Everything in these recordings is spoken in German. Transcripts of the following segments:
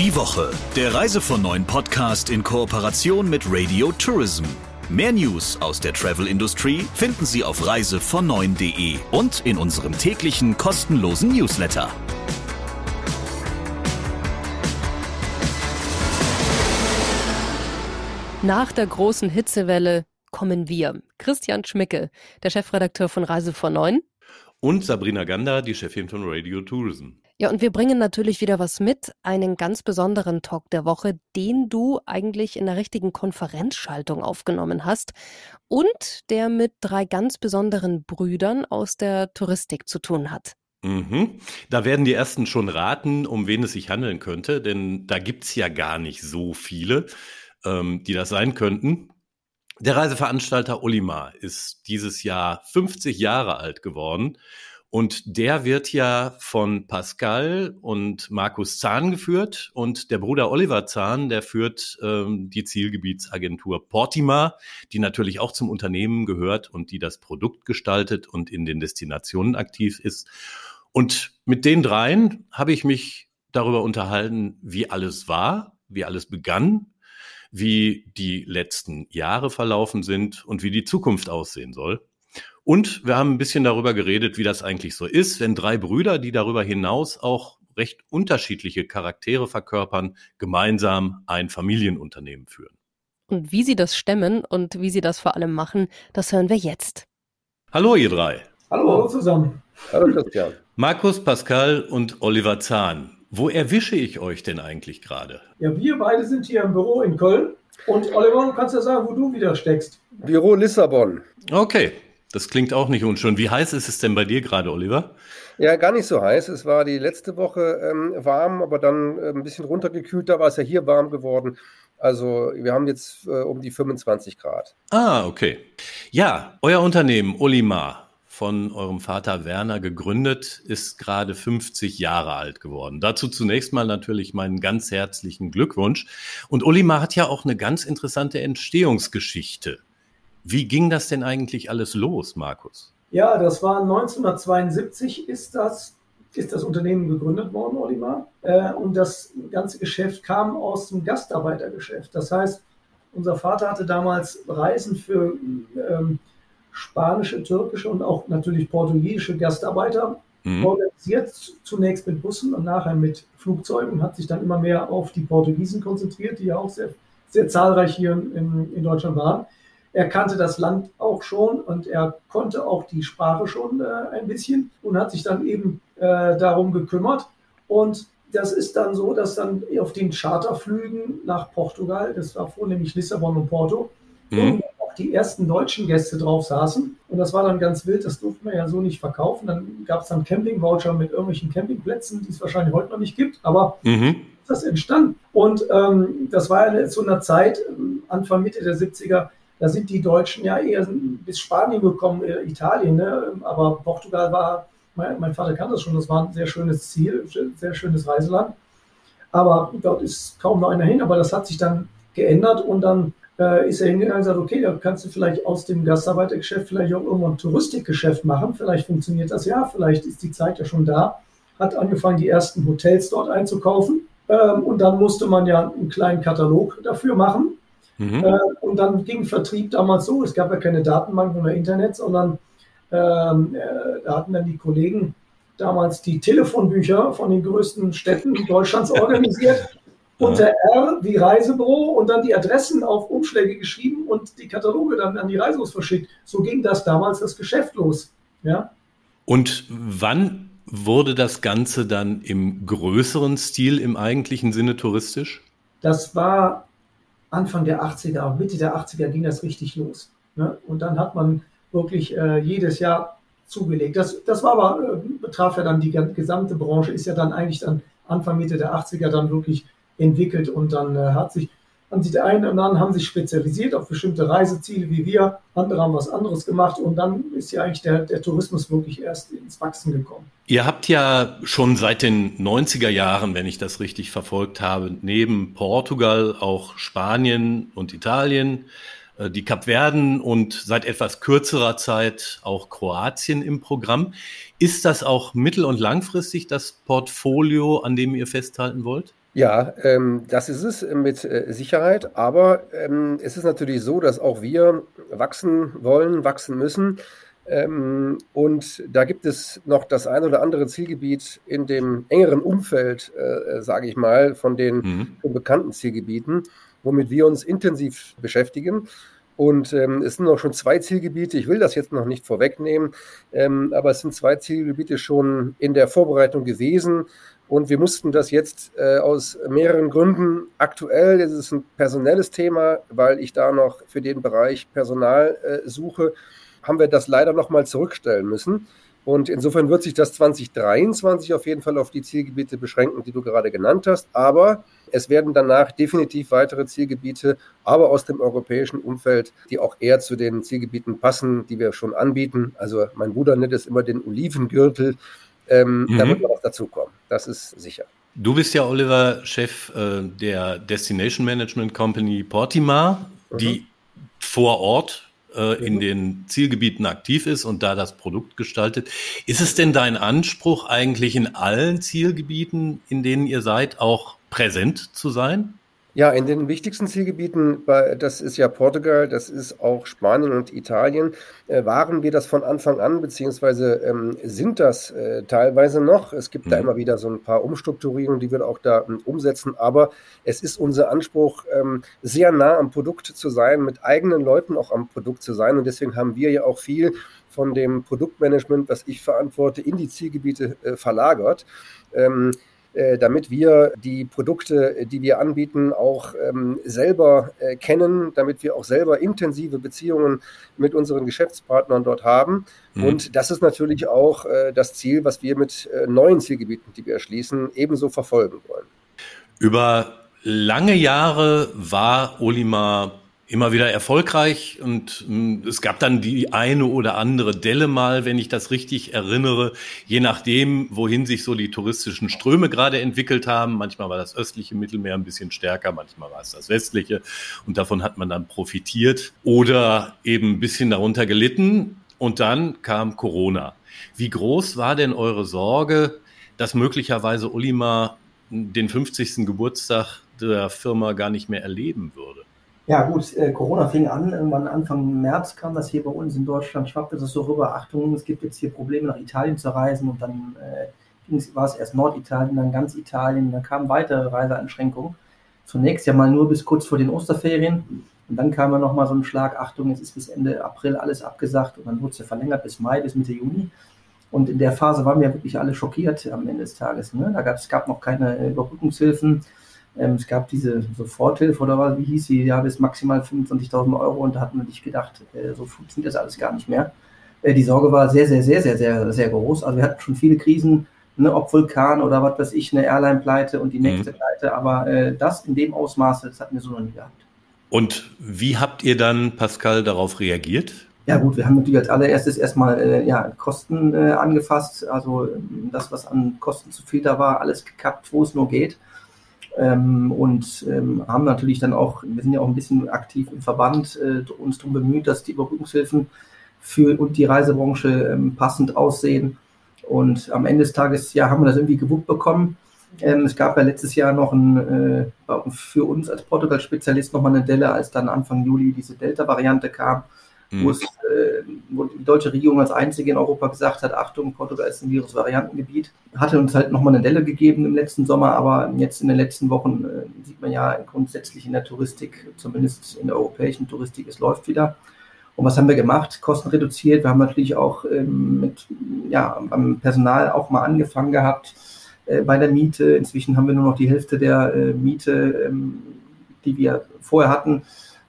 Die Woche, der Reise von neuen Podcast in Kooperation mit Radio Tourism. Mehr News aus der Travel-Industrie finden Sie auf reisevon9.de und in unserem täglichen kostenlosen Newsletter. Nach der großen Hitzewelle kommen wir. Christian Schmicke, der Chefredakteur von Reise von 9. Und Sabrina Gander, die Chefin von Radio Tourism. Ja, und wir bringen natürlich wieder was mit, einen ganz besonderen Talk der Woche, den du eigentlich in der richtigen Konferenzschaltung aufgenommen hast und der mit drei ganz besonderen Brüdern aus der Touristik zu tun hat. Mhm. Da werden die ersten schon raten, um wen es sich handeln könnte, denn da gibt's ja gar nicht so viele, ähm, die das sein könnten. Der Reiseveranstalter Olimar ist dieses Jahr 50 Jahre alt geworden und der wird ja von Pascal und Markus Zahn geführt. Und der Bruder Oliver Zahn, der führt ähm, die Zielgebietsagentur Portima, die natürlich auch zum Unternehmen gehört und die das Produkt gestaltet und in den Destinationen aktiv ist. Und mit den dreien habe ich mich darüber unterhalten, wie alles war, wie alles begann, wie die letzten Jahre verlaufen sind und wie die Zukunft aussehen soll. Und wir haben ein bisschen darüber geredet, wie das eigentlich so ist, wenn drei Brüder, die darüber hinaus auch recht unterschiedliche Charaktere verkörpern, gemeinsam ein Familienunternehmen führen. Und wie sie das stemmen und wie sie das vor allem machen, das hören wir jetzt. Hallo ihr drei. Hallo, Hallo zusammen. Hallo Christian. Markus, Pascal und Oliver Zahn. Wo erwische ich euch denn eigentlich gerade? Ja, wir beide sind hier im Büro in Köln. Und Oliver, du kannst ja sagen, wo du wieder steckst. Büro Lissabon. Okay, das klingt auch nicht unschön. Wie heiß ist es denn bei dir gerade, Oliver? Ja, gar nicht so heiß. Es war die letzte Woche ähm, warm, aber dann äh, ein bisschen runtergekühlt. Da war es ja hier warm geworden. Also wir haben jetzt äh, um die 25 Grad. Ah, okay. Ja, euer Unternehmen Olimar, von eurem Vater Werner gegründet, ist gerade 50 Jahre alt geworden. Dazu zunächst mal natürlich meinen ganz herzlichen Glückwunsch. Und Olimar hat ja auch eine ganz interessante Entstehungsgeschichte. Wie ging das denn eigentlich alles los, Markus? Ja, das war 1972 ist das, ist das Unternehmen gegründet worden, Olimar. Äh, und das ganze Geschäft kam aus dem Gastarbeitergeschäft. Das heißt, unser Vater hatte damals Reisen für ähm, spanische, türkische und auch natürlich portugiesische Gastarbeiter mhm. organisiert, zunächst mit Bussen und nachher mit Flugzeugen und hat sich dann immer mehr auf die Portugiesen konzentriert, die ja auch sehr, sehr zahlreich hier in, in Deutschland waren. Er kannte das Land auch schon und er konnte auch die Sprache schon äh, ein bisschen und hat sich dann eben äh, darum gekümmert. Und das ist dann so, dass dann auf den Charterflügen nach Portugal, das war vornehmlich Lissabon und Porto, mhm. auch die ersten deutschen Gäste drauf saßen. Und das war dann ganz wild, das durfte man ja so nicht verkaufen. Dann gab es dann Campingvoucher mit irgendwelchen Campingplätzen, die es wahrscheinlich heute noch nicht gibt, aber mhm. das entstanden. Und ähm, das war ja zu einer Zeit, Anfang Mitte der 70er, da sind die Deutschen ja eher bis Spanien gekommen, äh, Italien, ne? aber Portugal war, mein, mein, Vater kann das schon, das war ein sehr schönes Ziel, sehr schönes Reiseland. Aber dort ist kaum noch einer hin, aber das hat sich dann geändert und dann äh, ist er hingegangen und gesagt, okay, da kannst du vielleicht aus dem Gastarbeitergeschäft vielleicht auch irgendwann ein Touristikgeschäft machen, vielleicht funktioniert das ja, vielleicht ist die Zeit ja schon da. Hat angefangen, die ersten Hotels dort einzukaufen ähm, und dann musste man ja einen kleinen Katalog dafür machen Mhm. Äh, und dann ging Vertrieb damals so, es gab ja keine Datenbanken oder Internet, sondern ähm, äh, da hatten dann die Kollegen damals die Telefonbücher von den größten Städten Deutschlands organisiert. unter R wie Reisebüro und dann die Adressen auf Umschläge geschrieben und die Kataloge dann an die Reiselos verschickt. So ging das damals das Geschäft los. Ja? Und wann wurde das Ganze dann im größeren Stil im eigentlichen Sinne touristisch? Das war Anfang der 80er, Mitte der 80er ging das richtig los. Ne? Und dann hat man wirklich äh, jedes Jahr zugelegt. Das, das war aber, äh, betraf ja dann die gesamte Branche, ist ja dann eigentlich dann Anfang, Mitte der 80er dann wirklich entwickelt und dann äh, hat sich sich die einen und anderen haben sich spezialisiert auf bestimmte Reiseziele wie wir, andere haben was anderes gemacht und dann ist ja eigentlich der, der Tourismus wirklich erst ins Wachsen gekommen. Ihr habt ja schon seit den 90er Jahren, wenn ich das richtig verfolgt habe, neben Portugal auch Spanien und Italien äh, die Kapverden und seit etwas kürzerer Zeit auch Kroatien im Programm. Ist das auch mittel- und langfristig das Portfolio, an dem ihr festhalten wollt? Ja, ähm, das ist es mit äh, Sicherheit. Aber ähm, es ist natürlich so, dass auch wir wachsen wollen, wachsen müssen. Ähm, und da gibt es noch das ein oder andere Zielgebiet in dem engeren Umfeld, äh, sage ich mal, von den mhm. bekannten Zielgebieten, womit wir uns intensiv beschäftigen. Und ähm, es sind auch schon zwei Zielgebiete. Ich will das jetzt noch nicht vorwegnehmen, ähm, aber es sind zwei Zielgebiete schon in der Vorbereitung gewesen. Und wir mussten das jetzt äh, aus mehreren Gründen aktuell, das ist ein personelles Thema, weil ich da noch für den Bereich Personal äh, suche, haben wir das leider nochmal zurückstellen müssen. Und insofern wird sich das 2023 auf jeden Fall auf die Zielgebiete beschränken, die du gerade genannt hast. Aber es werden danach definitiv weitere Zielgebiete, aber aus dem europäischen Umfeld, die auch eher zu den Zielgebieten passen, die wir schon anbieten. Also mein Bruder nennt es immer den Olivengürtel ähm, mhm. Da wird noch was dazukommen. Das ist sicher. Du bist ja, Oliver, Chef äh, der Destination Management Company Portimar, mhm. die vor Ort äh, in mhm. den Zielgebieten aktiv ist und da das Produkt gestaltet. Ist es denn dein Anspruch, eigentlich in allen Zielgebieten, in denen ihr seid, auch präsent zu sein? Ja, in den wichtigsten Zielgebieten, das ist ja Portugal, das ist auch Spanien und Italien, äh, waren wir das von Anfang an, beziehungsweise ähm, sind das äh, teilweise noch. Es gibt mhm. da immer wieder so ein paar Umstrukturierungen, die wir auch da ähm, umsetzen, aber es ist unser Anspruch, ähm, sehr nah am Produkt zu sein, mit eigenen Leuten auch am Produkt zu sein und deswegen haben wir ja auch viel von dem Produktmanagement, was ich verantworte, in die Zielgebiete äh, verlagert. Ähm, damit wir die Produkte, äh, die wir anbieten, auch ähm, selber äh, kennen, damit wir auch selber intensive Beziehungen mit unseren Geschäftspartnern dort haben. Mhm. Und das ist natürlich auch äh, das Ziel, was wir mit äh, neuen Zielgebieten, die wir erschließen, ebenso verfolgen wollen. Über lange Jahre war Olimar immer wieder erfolgreich und hm, es gab dann die eine oder andere Delle mal, wenn ich das richtig erinnere, je nachdem, wohin sich so die touristischen Ströme gerade entwickelt haben. Manchmal war das östliche Mittelmeer ein bisschen stärker, manchmal war es das westliche und davon hat man dann profitiert oder eben ein bisschen darunter gelitten und dann kam Corona. Wie groß war denn eure Sorge, dass möglicherweise Ulima den 50. Geburtstag der Firma gar nicht mehr erleben würde? Ja, gut, äh, Corona fing an, irgendwann Anfang März kam das hier bei uns in Deutschland, schwappte das so rüber, Achtung, es gibt jetzt hier Probleme nach Italien zu reisen und dann äh, war es erst Norditalien, dann ganz Italien, dann kamen weitere Reiseeinschränkungen. Zunächst ja mal nur bis kurz vor den Osterferien und dann kam ja nochmal so ein Schlag, Achtung, es ist bis Ende April alles abgesagt und dann wurde es ja verlängert bis Mai, bis Mitte Juni. Und in der Phase waren wir wirklich alle schockiert am Ende des Tages. Ne? Da gab es gab noch keine Überbrückungshilfen ähm, es gab diese Soforthilfe oder was, wie hieß sie, ja, bis maximal 25.000 Euro und da hat man sich gedacht, äh, so funktioniert das alles gar nicht mehr. Äh, die Sorge war sehr, sehr, sehr, sehr, sehr, sehr groß. Also wir hatten schon viele Krisen, ne, ob Vulkan oder was weiß ich, eine Airline-Pleite und die nächste mhm. Pleite, aber äh, das in dem Ausmaße, das hatten wir so noch nie gehabt. Und wie habt ihr dann, Pascal, darauf reagiert? Ja gut, wir haben natürlich als allererstes erstmal äh, ja, Kosten äh, angefasst, also das, was an Kosten zu viel da war, alles gekappt, wo es nur geht. Ähm, und ähm, haben natürlich dann auch, wir sind ja auch ein bisschen aktiv im Verband, äh, uns darum bemüht, dass die Überbrückungshilfen für und die Reisebranche ähm, passend aussehen. Und am Ende des Tages, ja, haben wir das irgendwie gewuppt bekommen. Ähm, es gab ja letztes Jahr noch ein, äh, für uns als Portugal-Spezialist nochmal eine Delle, als dann Anfang Juli diese Delta-Variante kam mhm. wo, es, äh, wo die deutsche Regierung als einzige in Europa gesagt hat, Achtung, Portugal ist ein Virusvariantengebiet. Hatte uns halt nochmal eine Delle gegeben im letzten Sommer, aber jetzt in den letzten Wochen äh, sieht man ja grundsätzlich in der Touristik, zumindest in der europäischen Touristik, es läuft wieder. Und was haben wir gemacht? Kosten reduziert. Wir haben natürlich auch ähm, mit, ja, beim Personal auch mal angefangen gehabt äh, bei der Miete. Inzwischen haben wir nur noch die Hälfte der äh, Miete, ähm, die wir vorher hatten,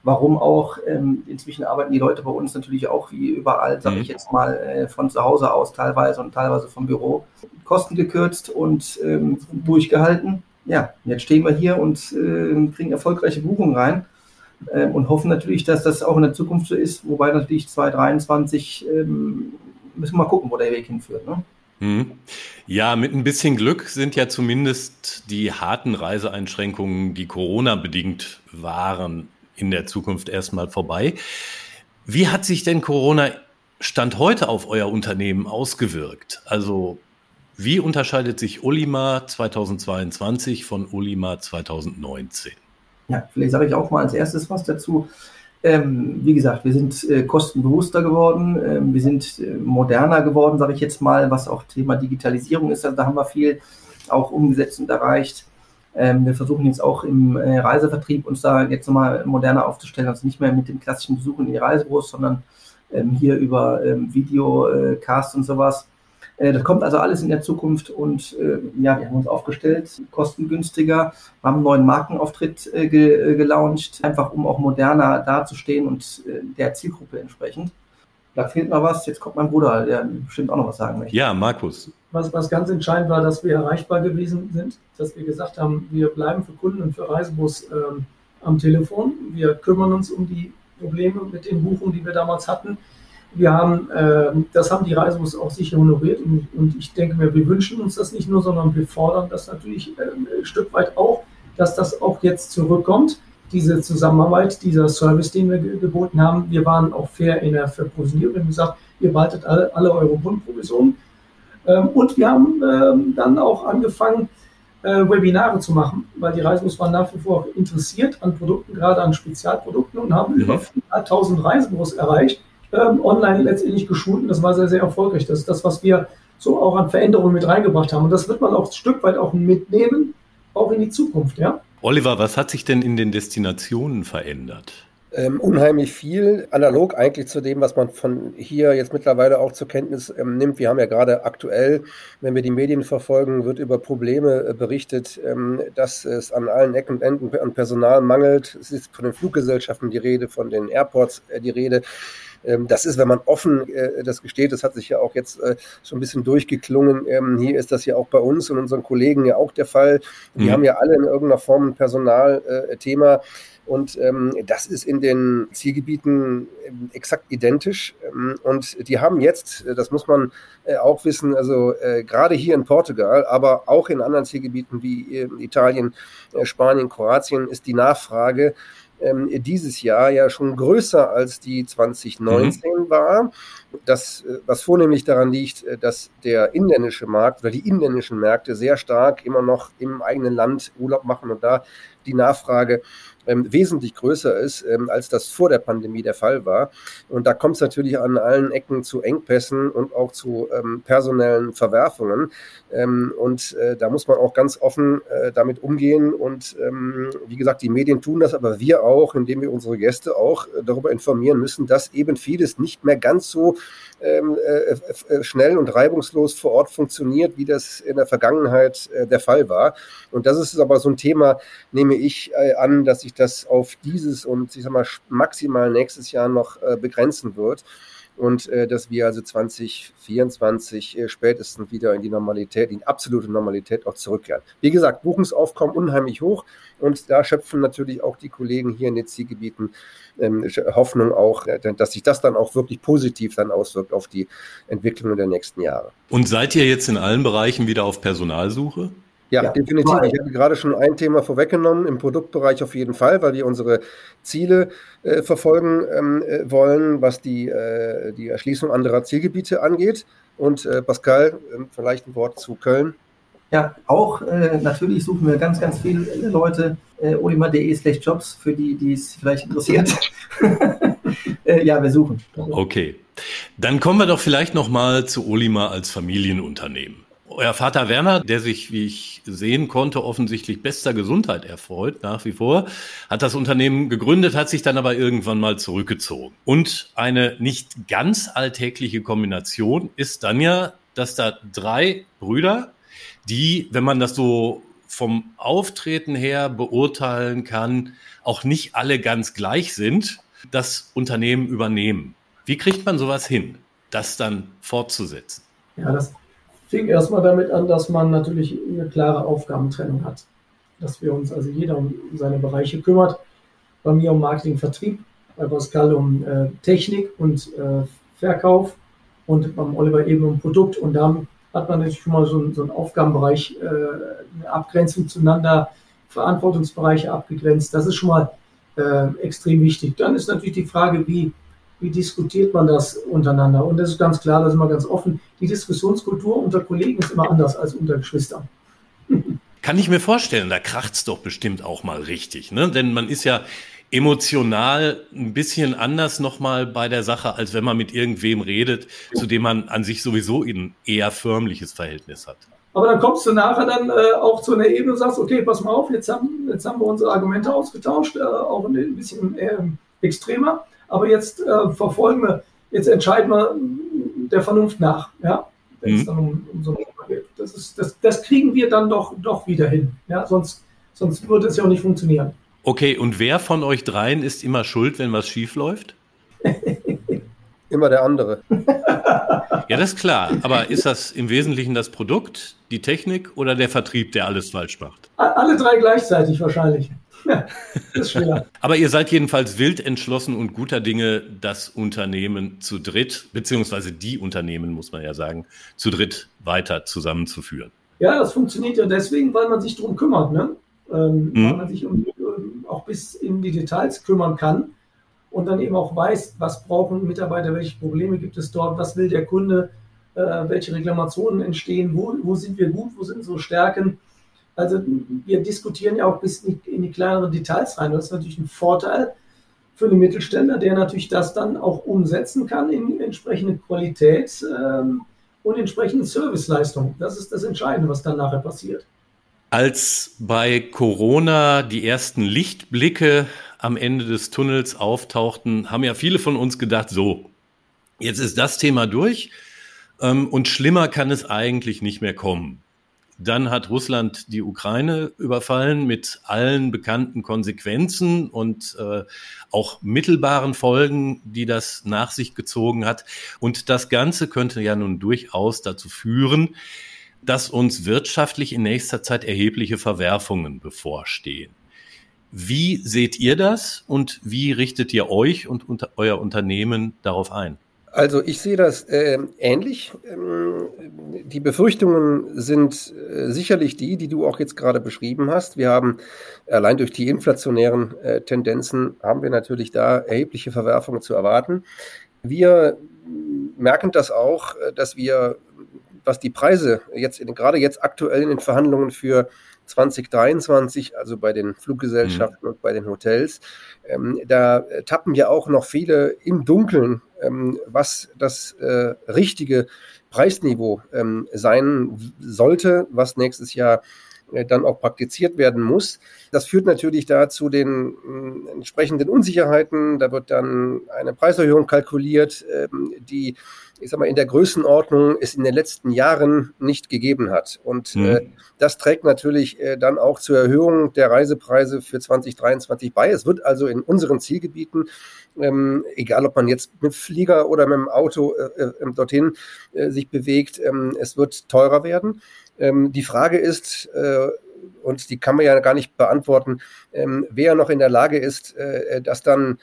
Warum auch? Ähm, inzwischen arbeiten die Leute bei uns natürlich auch wie überall, sage ich mhm. jetzt mal, äh, von zu Hause aus teilweise und teilweise vom Büro. Kosten gekürzt und ähm, durchgehalten. Ja, jetzt stehen wir hier und äh, kriegen erfolgreiche Buchungen rein ähm, und hoffen natürlich, dass das auch in der Zukunft so ist. Wobei natürlich 2023 ähm, müssen wir mal gucken, wo der Weg hinführt. Ne? Mhm. Ja, mit ein bisschen Glück sind ja zumindest die harten Reiseeinschränkungen, die Corona bedingt waren, in der Zukunft erstmal vorbei. Wie hat sich denn Corona Stand heute auf euer Unternehmen ausgewirkt? Also wie unterscheidet sich Olimar 2022 von Olimar 2019? Ja, vielleicht sage ich auch mal als erstes was dazu. Ähm, wie gesagt, wir sind äh, kostenbewusster geworden, ähm, wir sind äh, moderner geworden, sage ich jetzt mal, was auch Thema Digitalisierung ist. Also da haben wir viel auch umgesetzt und erreicht. Ähm, wir versuchen jetzt auch im äh, Reisevertrieb uns da jetzt nochmal moderner aufzustellen, also nicht mehr mit dem klassischen Besuchen in die Reisebüros, sondern ähm, hier über ähm, Videocast und sowas. Äh, das kommt also alles in der Zukunft und äh, ja, wir haben uns aufgestellt, kostengünstiger, haben einen neuen Markenauftritt äh, ge gelauncht, einfach um auch moderner dazustehen und der Zielgruppe entsprechend. Da fehlt noch was. Jetzt kommt mein Bruder, der bestimmt auch noch was sagen möchte. Ja, Markus. Was, was ganz entscheidend war, dass wir erreichbar gewesen sind, dass wir gesagt haben, wir bleiben für Kunden und für Reisebus ähm, am Telefon. Wir kümmern uns um die Probleme mit den Buchungen, die wir damals hatten. Wir haben, äh, das haben die Reisebus auch sicher honoriert und, und, ich denke mir, wir wünschen uns das nicht nur, sondern wir fordern das natürlich äh, ein Stück weit auch, dass das auch jetzt zurückkommt, diese Zusammenarbeit, dieser Service, den wir ge geboten haben. Wir waren auch fair in der Verprovisionierung. Wir haben gesagt, ihr behaltet alle, alle eure Bundprovisionen. Ähm, und wir haben ähm, dann auch angefangen, äh, Webinare zu machen, weil die Reisebus waren nach wie vor interessiert an Produkten, gerade an Spezialprodukten und haben über 4.500 Reisebüros erreicht ähm, online letztendlich geschult und das war sehr, sehr erfolgreich. Das ist das, was wir so auch an Veränderungen mit reingebracht haben. Und das wird man auch ein Stück weit auch mitnehmen, auch in die Zukunft, ja. Oliver, was hat sich denn in den Destinationen verändert? Ähm, unheimlich viel, analog eigentlich zu dem, was man von hier jetzt mittlerweile auch zur Kenntnis ähm, nimmt. Wir haben ja gerade aktuell, wenn wir die Medien verfolgen, wird über Probleme äh, berichtet, ähm, dass es an allen Ecken und Enden an Personal mangelt. Es ist von den Fluggesellschaften die Rede, von den Airports äh, die Rede. Ähm, das ist, wenn man offen äh, das gesteht, das hat sich ja auch jetzt äh, schon ein bisschen durchgeklungen. Ähm, hier ist das ja auch bei uns und unseren Kollegen ja auch der Fall. Die mhm. haben ja alle in irgendeiner Form ein Personalthema. Äh, und ähm, das ist in den Zielgebieten ähm, exakt identisch. Ähm, und die haben jetzt, äh, das muss man äh, auch wissen, also äh, gerade hier in Portugal, aber auch in anderen Zielgebieten wie äh, Italien, Spanien, Kroatien, ist die Nachfrage ähm, dieses Jahr ja schon größer als die 2019 mhm. war. Das, äh, was vornehmlich daran liegt, äh, dass der inländische Markt oder die inländischen Märkte sehr stark immer noch im eigenen Land Urlaub machen und da die Nachfrage ähm, wesentlich größer ist, ähm, als das vor der Pandemie der Fall war. Und da kommt es natürlich an allen Ecken zu Engpässen und auch zu ähm, personellen Verwerfungen. Ähm, und äh, da muss man auch ganz offen äh, damit umgehen. Und ähm, wie gesagt, die Medien tun das, aber wir auch, indem wir unsere Gäste auch äh, darüber informieren müssen, dass eben vieles nicht mehr ganz so ähm, äh, äh, schnell und reibungslos vor Ort funktioniert, wie das in der Vergangenheit der Fall war. Und das ist aber so ein Thema, nehme ich äh, an, dass sich das auf dieses und ich sag mal maximal nächstes Jahr noch äh, begrenzen wird und äh, dass wir also 2024 äh, spätestens wieder in die Normalität, in die absolute Normalität auch zurückkehren. Wie gesagt, Buchungsaufkommen unheimlich hoch und da schöpfen natürlich auch die Kollegen hier in den Zielgebieten ähm, Hoffnung auch, äh, dass sich das dann auch wirklich positiv dann auswirkt auf die Entwicklung der nächsten Jahre. Und seid ihr jetzt in allen Bereichen wieder auf Personalsuche? Ja, ja, definitiv. Ich habe gerade schon ein Thema vorweggenommen, im Produktbereich auf jeden Fall, weil wir unsere Ziele äh, verfolgen ähm, äh, wollen, was die, äh, die Erschließung anderer Zielgebiete angeht. Und äh, Pascal, ähm, vielleicht ein Wort zu Köln. Ja, auch äh, natürlich suchen wir ganz, ganz viele Leute. Äh, olimar.de slash Jobs, für die, die es vielleicht interessiert. ja, wir suchen. Okay. Dann kommen wir doch vielleicht nochmal zu Olimar als Familienunternehmen. Euer Vater Werner, der sich, wie ich sehen konnte, offensichtlich bester Gesundheit erfreut, nach wie vor, hat das Unternehmen gegründet, hat sich dann aber irgendwann mal zurückgezogen. Und eine nicht ganz alltägliche Kombination ist dann ja, dass da drei Brüder, die, wenn man das so vom Auftreten her beurteilen kann, auch nicht alle ganz gleich sind, das Unternehmen übernehmen. Wie kriegt man sowas hin, das dann fortzusetzen? Ja, das fing erstmal damit an, dass man natürlich eine klare Aufgabentrennung hat. Dass wir uns also jeder um seine Bereiche kümmert. Bei mir um Marketing, Vertrieb, bei Pascal um äh, Technik und äh, Verkauf und beim Oliver eben um Produkt. Und dann hat man natürlich schon mal so, einen, so einen Aufgabenbereich, äh, eine Abgrenzung zueinander, Verantwortungsbereiche abgegrenzt. Das ist schon mal äh, extrem wichtig. Dann ist natürlich die Frage, wie, wie diskutiert man das untereinander? Und das ist ganz klar, das ist immer ganz offen. Die Diskussionskultur unter Kollegen ist immer anders als unter Geschwistern. Kann ich mir vorstellen, da kracht's doch bestimmt auch mal richtig, ne? Denn man ist ja emotional ein bisschen anders nochmal bei der Sache, als wenn man mit irgendwem redet, zu dem man an sich sowieso ein eher förmliches Verhältnis hat. Aber dann kommst du nachher dann äh, auch zu einer Ebene und sagst, okay, pass mal auf, jetzt haben, jetzt haben wir unsere Argumente ausgetauscht, äh, auch ein bisschen äh, extremer, aber jetzt äh, verfolgen wir, jetzt entscheiden wir der Vernunft nach, ja, wenn es mhm. dann um, um so geht. Das, ist, das, das kriegen wir dann doch, doch wieder hin, ja, sonst, sonst würde es ja auch nicht funktionieren. Okay, und wer von euch dreien ist immer schuld, wenn was schief läuft? immer der andere. Ja, das ist klar. Aber ist das im Wesentlichen das Produkt, die Technik oder der Vertrieb, der alles falsch macht? Alle drei gleichzeitig wahrscheinlich. das ist schwer. Aber ihr seid jedenfalls wild entschlossen und guter Dinge, das Unternehmen zu dritt, beziehungsweise die Unternehmen, muss man ja sagen, zu dritt weiter zusammenzuführen. Ja, das funktioniert ja deswegen, weil man sich darum kümmert. Ne? Ähm, mhm. Weil man sich um, um, auch bis in die Details kümmern kann und dann eben auch weiß, was brauchen Mitarbeiter, welche Probleme gibt es dort, was will der Kunde, äh, welche Reklamationen entstehen, wo, wo sind wir gut, wo sind so Stärken. Also wir diskutieren ja auch bis in die, in die kleineren Details rein. Das ist natürlich ein Vorteil für den Mittelständler, der natürlich das dann auch umsetzen kann in entsprechende Qualität ähm, und entsprechende Serviceleistung. Das ist das Entscheidende, was dann nachher passiert. Als bei Corona die ersten Lichtblicke am Ende des Tunnels auftauchten, haben ja viele von uns gedacht, so, jetzt ist das Thema durch ähm, und schlimmer kann es eigentlich nicht mehr kommen. Dann hat Russland die Ukraine überfallen mit allen bekannten Konsequenzen und äh, auch mittelbaren Folgen, die das nach sich gezogen hat. Und das Ganze könnte ja nun durchaus dazu führen, dass uns wirtschaftlich in nächster Zeit erhebliche Verwerfungen bevorstehen. Wie seht ihr das und wie richtet ihr euch und unter, euer Unternehmen darauf ein? Also ich sehe das äh, ähnlich. Ähm, die Befürchtungen sind äh, sicherlich die, die du auch jetzt gerade beschrieben hast. Wir haben allein durch die inflationären äh, Tendenzen haben wir natürlich da erhebliche Verwerfungen zu erwarten. Wir merken das auch, äh, dass wir was die Preise jetzt in, gerade jetzt aktuell in den Verhandlungen für 2023, also bei den Fluggesellschaften mhm. und bei den Hotels, ähm, da tappen ja auch noch viele im Dunkeln, ähm, was das äh, richtige Preisniveau ähm, sein sollte, was nächstes Jahr äh, dann auch praktiziert werden muss. Das führt natürlich da zu den äh, entsprechenden Unsicherheiten. Da wird dann eine Preiserhöhung kalkuliert, ähm, die ich sag mal, in der Größenordnung es in den letzten Jahren nicht gegeben hat. Und mhm. äh, das trägt natürlich äh, dann auch zur Erhöhung der Reisepreise für 2023 bei. Es wird also in unseren Zielgebieten, ähm, egal ob man jetzt mit Flieger oder mit dem Auto äh, äh, dorthin äh, sich bewegt, ähm, es wird teurer werden. Ähm, die Frage ist, äh, und die kann man ja gar nicht beantworten, ähm, wer noch in der Lage ist, das dann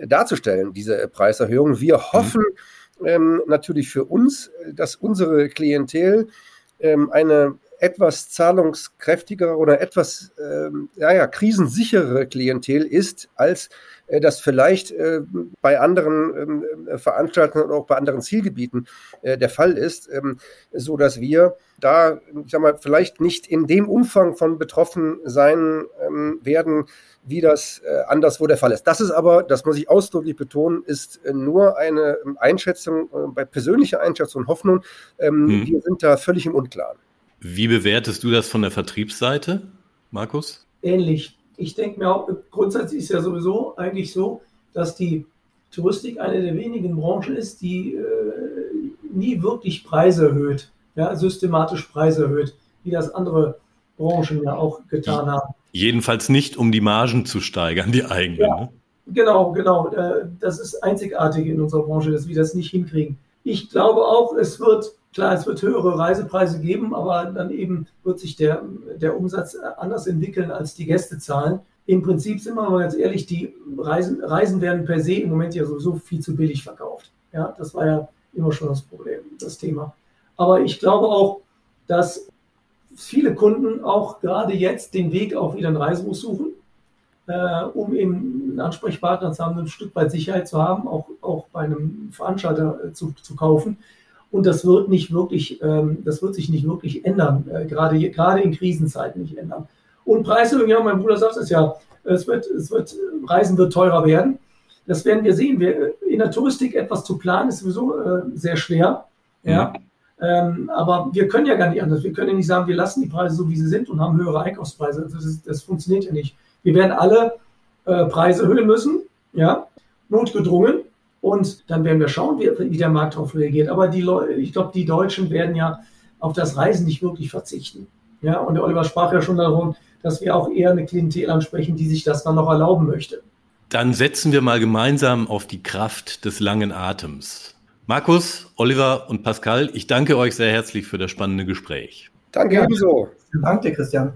darzustellen, diese Preiserhöhung. Wir mhm. hoffen, mhm ähm, natürlich für uns, dass unsere Klientel ähm, eine etwas zahlungskräftigere oder etwas ähm, ja, ja, krisensicherere Klientel ist, als äh, das vielleicht äh, bei anderen ähm, äh, Veranstaltungen oder auch bei anderen Zielgebieten äh, der Fall ist, ähm, so dass wir da, ich sag mal, vielleicht nicht in dem Umfang von betroffen sein ähm, werden, wie das äh, anderswo der Fall ist. Das ist aber, das muss ich ausdrücklich betonen, ist äh, nur eine Einschätzung, äh, bei persönlicher Einschätzung und Hoffnung. Ähm, hm. Wir sind da völlig im Unklaren. Wie bewertest du das von der Vertriebsseite, Markus? Ähnlich. Ich denke mir auch, grundsätzlich ist ja sowieso eigentlich so, dass die Touristik eine der wenigen Branchen ist, die äh, nie wirklich Preise erhöht, ja, systematisch Preise erhöht, wie das andere Branchen ja auch getan haben. Jedenfalls nicht, um die Margen zu steigern, die eigenen. Ja, ne? Genau, genau. Äh, das ist einzigartig in unserer Branche, dass wir das nicht hinkriegen. Ich glaube auch, es wird, klar, es wird höhere Reisepreise geben, aber dann eben wird sich der, der Umsatz anders entwickeln als die Gästezahlen. Im Prinzip sind wir mal ganz ehrlich, die Reisen, Reisen werden per se im Moment ja sowieso viel zu billig verkauft. Ja, das war ja immer schon das Problem, das Thema. Aber ich glaube auch, dass viele Kunden auch gerade jetzt den Weg auf wieder ein Reisebus suchen. äh, um eben einen Ansprechpartner zu haben, ein Stück weit Sicherheit zu haben, auch, auch bei einem Veranstalter äh, zu, zu kaufen. Und das wird nicht wirklich, ähm, das wird sich nicht wirklich ändern, äh, gerade, gerade in Krisenzeiten nicht ändern. Und Preiserhöhung, ja, mein Bruder sagt es ja, es wird, es wird, Reisen wird teurer werden. Das werden wir sehen. Wir, in der Touristik etwas zu planen ist sowieso äh, sehr schwer. Ja. Mhm. Ähm, aber wir können ja gar nicht anders. Wir können ja nicht sagen, wir lassen die Preise so, wie sie sind und haben höhere Einkaufspreise. Das, ist, das funktioniert ja nicht. Wir werden alle äh, Preise erhöhen müssen, ja, notgedrungen. Und dann werden wir schauen, wie, wie der Markt darauf reagiert. Aber die Leute, ich glaube, die Deutschen werden ja auf das Reisen nicht wirklich verzichten. Ja, und der Oliver sprach ja schon darum, dass wir auch eher eine Klientel ansprechen, die sich das dann noch erlauben möchte. Dann setzen wir mal gemeinsam auf die Kraft des langen Atems. Markus, Oliver und Pascal, ich danke euch sehr herzlich für das spannende Gespräch. Danke ebenso. Danke, Christian.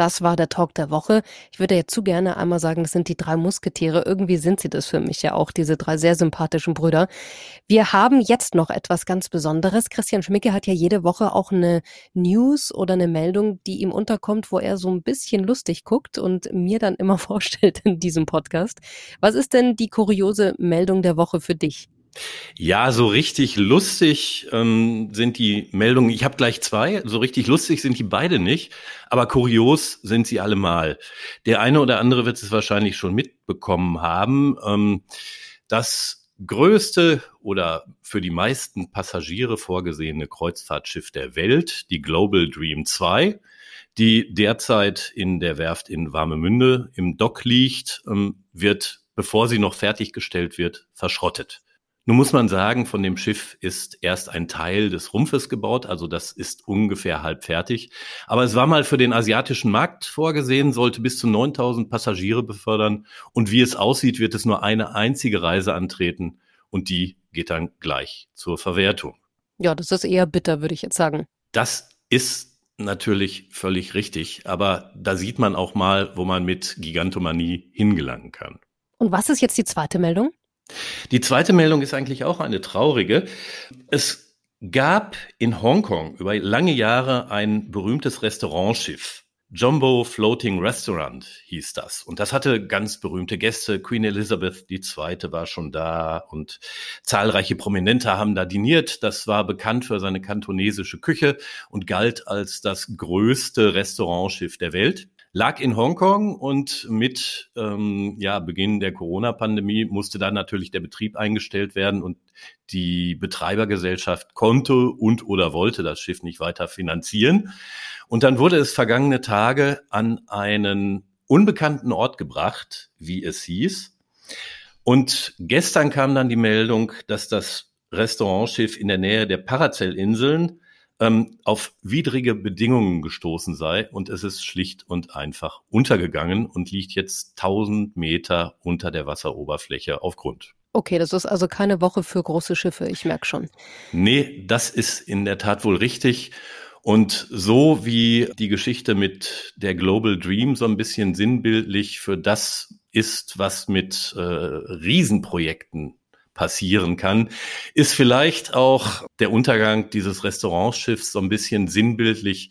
Das war der Talk der Woche. Ich würde jetzt zu gerne einmal sagen, das sind die drei Musketiere. Irgendwie sind sie das für mich ja auch, diese drei sehr sympathischen Brüder. Wir haben jetzt noch etwas ganz Besonderes. Christian Schmicke hat ja jede Woche auch eine News oder eine Meldung, die ihm unterkommt, wo er so ein bisschen lustig guckt und mir dann immer vorstellt in diesem Podcast. Was ist denn die kuriose Meldung der Woche für dich? Ja, so richtig lustig ähm, sind die Meldungen. Ich habe gleich zwei. So richtig lustig sind die beide nicht, aber kurios sind sie allemal. Der eine oder andere wird es wahrscheinlich schon mitbekommen haben. Ähm, das größte oder für die meisten Passagiere vorgesehene Kreuzfahrtschiff der Welt, die Global Dream 2, die derzeit in der Werft in Warnemünde im Dock liegt, ähm, wird, bevor sie noch fertiggestellt wird, verschrottet. Nun muss man sagen, von dem Schiff ist erst ein Teil des Rumpfes gebaut, also das ist ungefähr halb fertig. Aber es war mal für den asiatischen Markt vorgesehen, sollte bis zu 9000 Passagiere befördern. Und wie es aussieht, wird es nur eine einzige Reise antreten und die geht dann gleich zur Verwertung. Ja, das ist eher bitter, würde ich jetzt sagen. Das ist natürlich völlig richtig, aber da sieht man auch mal, wo man mit Gigantomanie hingelangen kann. Und was ist jetzt die zweite Meldung? Die zweite Meldung ist eigentlich auch eine traurige. Es gab in Hongkong über lange Jahre ein berühmtes Restaurantschiff. Jumbo Floating Restaurant hieß das. Und das hatte ganz berühmte Gäste. Queen Elizabeth II. war schon da und zahlreiche Prominente haben da diniert. Das war bekannt für seine kantonesische Küche und galt als das größte Restaurantschiff der Welt lag in Hongkong und mit ähm, ja, Beginn der Corona-Pandemie musste dann natürlich der Betrieb eingestellt werden und die Betreibergesellschaft konnte und oder wollte das Schiff nicht weiter finanzieren. Und dann wurde es vergangene Tage an einen unbekannten Ort gebracht, wie es hieß. Und gestern kam dann die Meldung, dass das Restaurantschiff in der Nähe der Paracel-Inseln ähm, auf widrige Bedingungen gestoßen sei und es ist schlicht und einfach untergegangen und liegt jetzt 1000 Meter unter der Wasseroberfläche auf Grund. Okay, das ist also keine Woche für große Schiffe, ich merke schon. Nee, das ist in der Tat wohl richtig. Und so wie die Geschichte mit der Global Dream so ein bisschen sinnbildlich für das ist, was mit äh, Riesenprojekten passieren kann, ist vielleicht auch der Untergang dieses Restaurantschiffs so ein bisschen sinnbildlich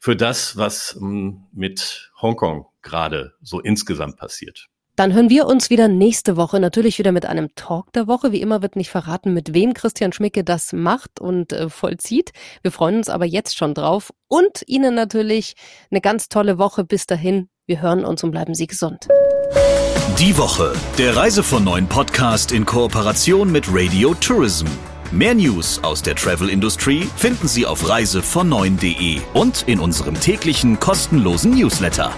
für das, was ähm, mit Hongkong gerade so insgesamt passiert. Dann hören wir uns wieder nächste Woche, natürlich wieder mit einem Talk der Woche. Wie immer wird nicht verraten, mit wem Christian Schmicke das macht und äh, vollzieht. Wir freuen uns aber jetzt schon drauf und Ihnen natürlich eine ganz tolle Woche. Bis dahin, wir hören uns und bleiben Sie gesund. Die Woche, der Reise von neuen Podcast in Kooperation mit Radio Tourism. Mehr News aus der Travel Industry finden Sie auf reisevon und in unserem täglichen kostenlosen Newsletter.